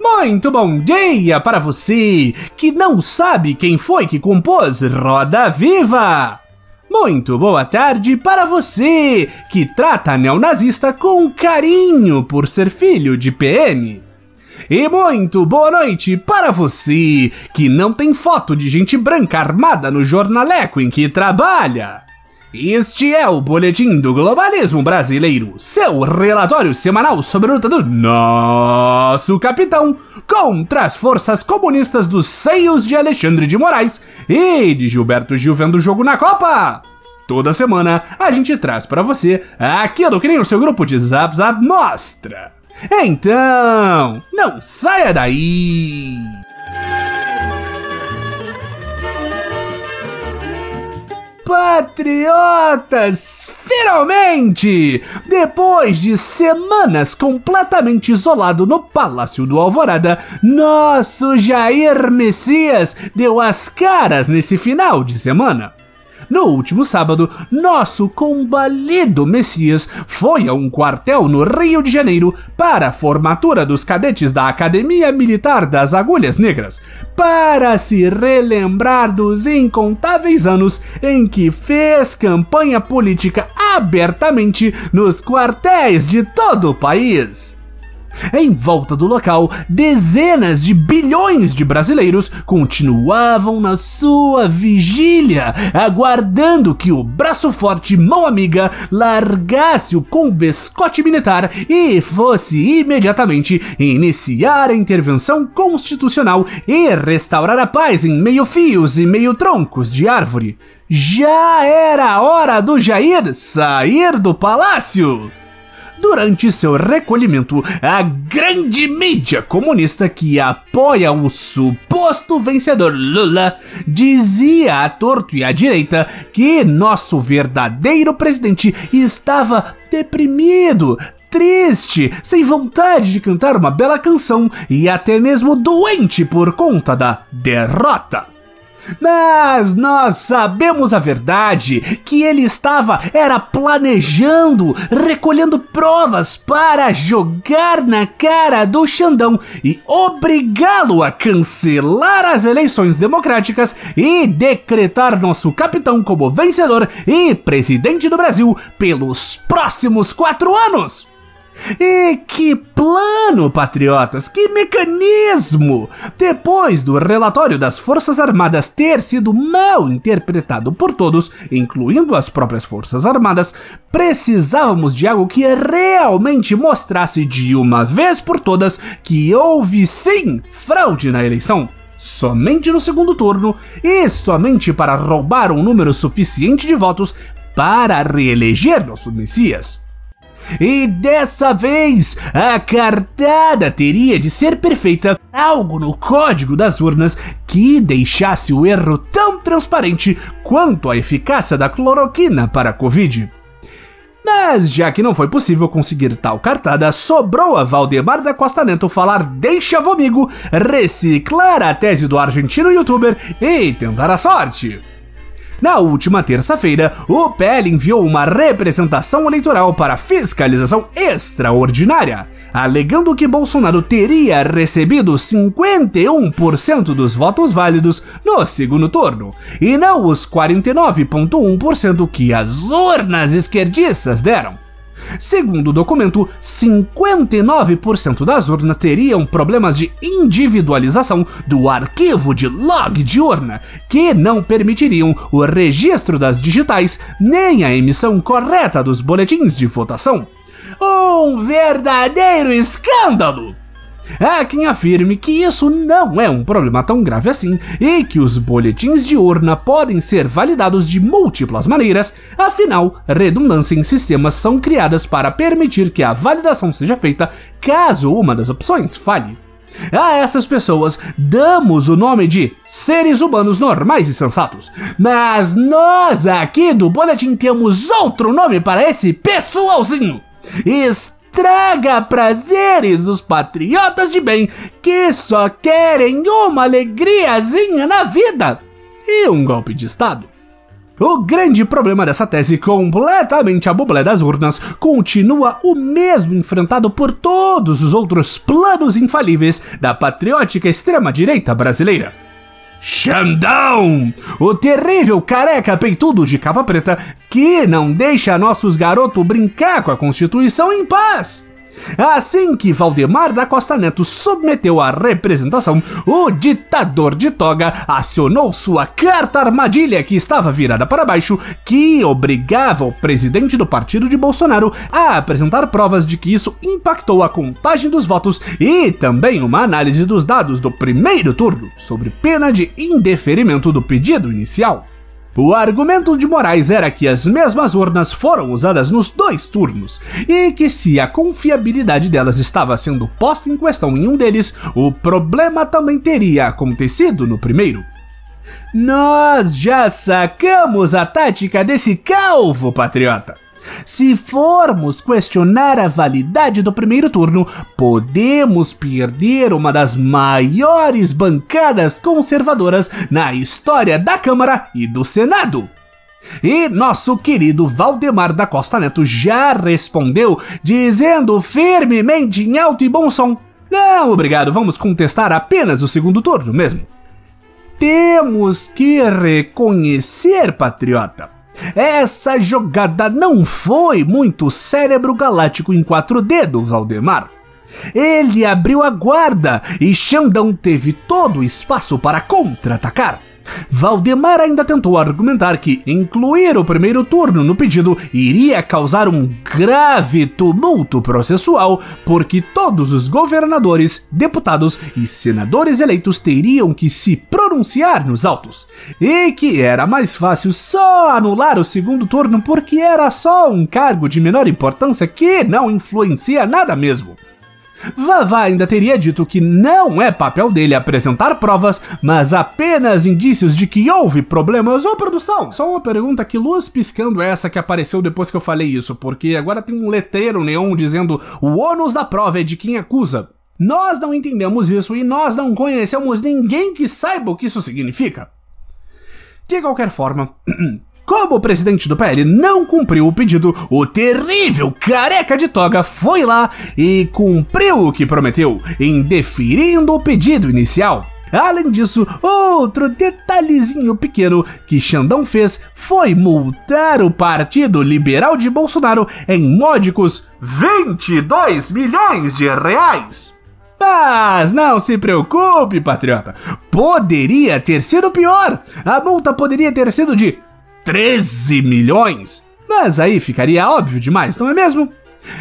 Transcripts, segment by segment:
Muito bom dia para você que não sabe quem foi que compôs Roda Viva! Muito boa tarde para você que trata neonazista com carinho por ser filho de PM. E muito boa noite para você que não tem foto de gente branca armada no jornaleco em que trabalha. Este é o Boletim do Globalismo Brasileiro, seu relatório semanal sobre a luta do nosso capitão contra as forças comunistas dos seios de Alexandre de Moraes e de Gilberto Gil vendo o jogo na Copa. Toda semana a gente traz para você aquilo que nem o seu grupo de Zap Zap mostra. Então, não saia daí! Patriotas! Finalmente! Depois de semanas completamente isolado no Palácio do Alvorada, nosso Jair Messias deu as caras nesse final de semana. No último sábado, nosso combalido Messias foi a um quartel no Rio de Janeiro para a formatura dos cadetes da Academia Militar das Agulhas Negras, para se relembrar dos incontáveis anos em que fez campanha política abertamente nos quartéis de todo o país. Em volta do local, dezenas de bilhões de brasileiros continuavam na sua vigília, aguardando que o braço forte mão amiga largasse o convescote militar e fosse imediatamente iniciar a intervenção constitucional e restaurar a paz em meio fios e meio troncos de árvore. Já era hora do Jair sair do palácio! Durante seu recolhimento, a grande mídia comunista que apoia o suposto vencedor Lula dizia à torto e à direita que nosso verdadeiro presidente estava deprimido, triste, sem vontade de cantar uma bela canção e até mesmo doente por conta da derrota. Mas nós sabemos a verdade, que ele estava era planejando, recolhendo provas para jogar na cara do Xandão e obrigá-lo a cancelar as eleições democráticas e decretar nosso capitão como vencedor e presidente do Brasil pelos próximos quatro anos. E que plano, patriotas! Que mecanismo! Depois do relatório das Forças Armadas ter sido mal interpretado por todos, incluindo as próprias Forças Armadas, precisávamos de algo que realmente mostrasse de uma vez por todas que houve sim fraude na eleição somente no segundo turno e somente para roubar um número suficiente de votos para reeleger nosso Messias. E dessa vez, a cartada teria de ser perfeita, algo no código das urnas que deixasse o erro tão transparente quanto a eficácia da cloroquina para a Covid. Mas já que não foi possível conseguir tal cartada, sobrou a Valdemar da Costa Neto falar deixa vomigo, reciclar a tese do argentino youtuber e tentar a sorte. Na última terça-feira, o PL enviou uma representação eleitoral para fiscalização extraordinária, alegando que Bolsonaro teria recebido 51% dos votos válidos no segundo turno, e não os 49,1% que as urnas esquerdistas deram. Segundo o documento, 59% das urnas teriam problemas de individualização do arquivo de log de urna, que não permitiriam o registro das digitais nem a emissão correta dos boletins de votação. Um verdadeiro escândalo! Há quem afirme que isso não é um problema tão grave assim e que os boletins de urna podem ser validados de múltiplas maneiras, afinal, redundância em sistemas são criadas para permitir que a validação seja feita caso uma das opções falhe. A essas pessoas damos o nome de seres humanos normais e sensatos. Mas nós aqui do Boletim temos outro nome para esse pessoalzinho. Traga prazeres dos patriotas de bem que só querem uma alegriazinha na vida e um golpe de Estado. O grande problema dessa tese completamente a bublé das urnas continua o mesmo enfrentado por todos os outros planos infalíveis da patriótica extrema-direita brasileira. Xandão! O terrível careca peitudo de capa preta que não deixa nossos garotos brincar com a Constituição em paz. Assim que Valdemar da Costa Neto submeteu a representação, o ditador de toga acionou sua carta armadilha que estava virada para baixo, que obrigava o presidente do partido de Bolsonaro a apresentar provas de que isso impactou a contagem dos votos e também uma análise dos dados do primeiro turno, sobre pena de indeferimento do pedido inicial. O argumento de Moraes era que as mesmas urnas foram usadas nos dois turnos e que se a confiabilidade delas estava sendo posta em questão em um deles, o problema também teria acontecido no primeiro. Nós já sacamos a tática desse calvo patriota. Se formos questionar a validade do primeiro turno, podemos perder uma das maiores bancadas conservadoras na história da Câmara e do Senado. E nosso querido Valdemar da Costa Neto já respondeu, dizendo firmemente em alto e bom som: Não, obrigado, vamos contestar apenas o segundo turno mesmo. Temos que reconhecer, patriota, essa jogada não foi muito cérebro galáctico em quatro dedos, Valdemar. Ele abriu a guarda e Xandão teve todo o espaço para contra-atacar. Valdemar ainda tentou argumentar que incluir o primeiro turno no pedido iria causar um grave tumulto processual, porque todos os governadores, deputados e senadores eleitos teriam que se pronunciar nos autos, e que era mais fácil só anular o segundo turno porque era só um cargo de menor importância que não influencia nada mesmo. Vavá ainda teria dito que não é papel dele apresentar provas, mas apenas indícios de que houve problemas ou produção. Só uma pergunta: que luz piscando é essa que apareceu depois que eu falei isso? Porque agora tem um letreiro neon dizendo o ônus da prova é de quem acusa. Nós não entendemos isso e nós não conhecemos ninguém que saiba o que isso significa. De qualquer forma, Como o presidente do PL não cumpriu o pedido, o terrível careca de toga foi lá e cumpriu o que prometeu, indeferindo o pedido inicial. Além disso, outro detalhezinho pequeno que Xandão fez foi multar o Partido Liberal de Bolsonaro em módicos 22 milhões de reais. Mas não se preocupe, patriota. Poderia ter sido pior. A multa poderia ter sido de 13 milhões? Mas aí ficaria óbvio demais, não é mesmo?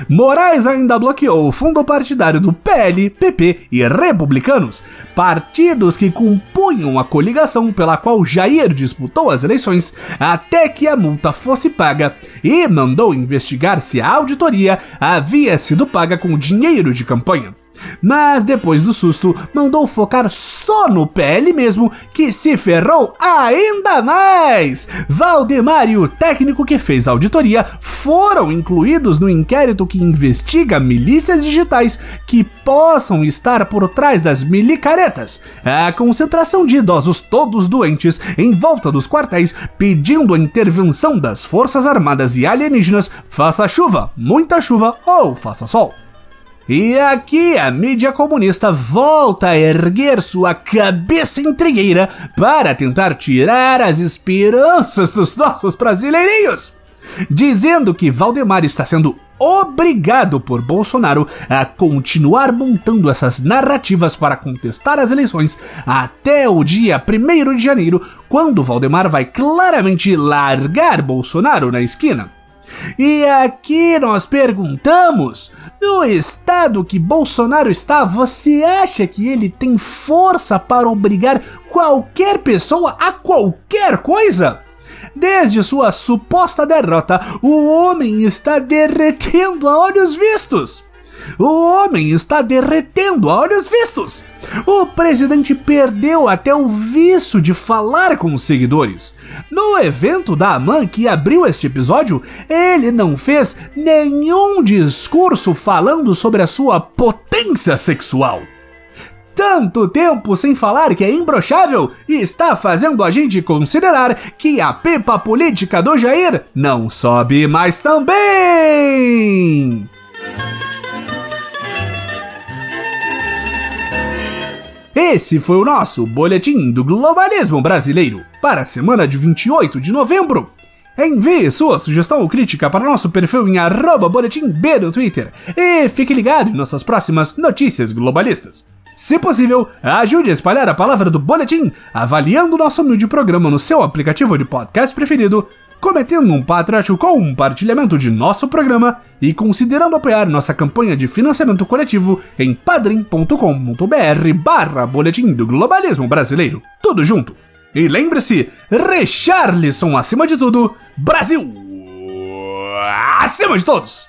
Moraes ainda bloqueou o fundo partidário do PL, PP e Republicanos, partidos que compunham a coligação pela qual Jair disputou as eleições, até que a multa fosse paga, e mandou investigar se a auditoria havia sido paga com dinheiro de campanha. Mas depois do susto, mandou focar só no PL mesmo, que se ferrou ainda mais! Valdemar e o técnico que fez a auditoria foram incluídos no inquérito que investiga milícias digitais que possam estar por trás das milicaretas. A concentração de idosos todos doentes em volta dos quartéis pedindo a intervenção das Forças Armadas e alienígenas, faça chuva, muita chuva ou faça sol. E aqui a mídia comunista volta a erguer sua cabeça intrigueira para tentar tirar as esperanças dos nossos brasileirinhos, dizendo que Valdemar está sendo obrigado por Bolsonaro a continuar montando essas narrativas para contestar as eleições até o dia 1 de janeiro, quando Valdemar vai claramente largar Bolsonaro na esquina. E aqui nós perguntamos: no estado que Bolsonaro está, você acha que ele tem força para obrigar qualquer pessoa a qualquer coisa? Desde sua suposta derrota, o homem está derretendo a olhos vistos. O homem está derretendo a olhos vistos. O presidente perdeu até o vício de falar com os seguidores. No evento da AMAN que abriu este episódio, ele não fez nenhum discurso falando sobre a sua potência sexual. tanto tempo sem falar que é imbrochável está fazendo a gente considerar que a pipa política do Jair não sobe mais também. Esse foi o nosso Boletim do Globalismo Brasileiro para a semana de 28 de novembro. Envie sua sugestão ou crítica para nosso perfil em arroba boletim B no Twitter e fique ligado em nossas próximas notícias globalistas. Se possível, ajude a espalhar a palavra do boletim avaliando nosso humilde programa no seu aplicativo de podcast preferido cometendo um patriótico compartilhamento de nosso programa e considerando apoiar nossa campanha de financiamento coletivo em padrim.com.br barra Boletim do Globalismo Brasileiro. Tudo junto. E lembre-se, Richarlison acima de tudo, Brasil acima de todos!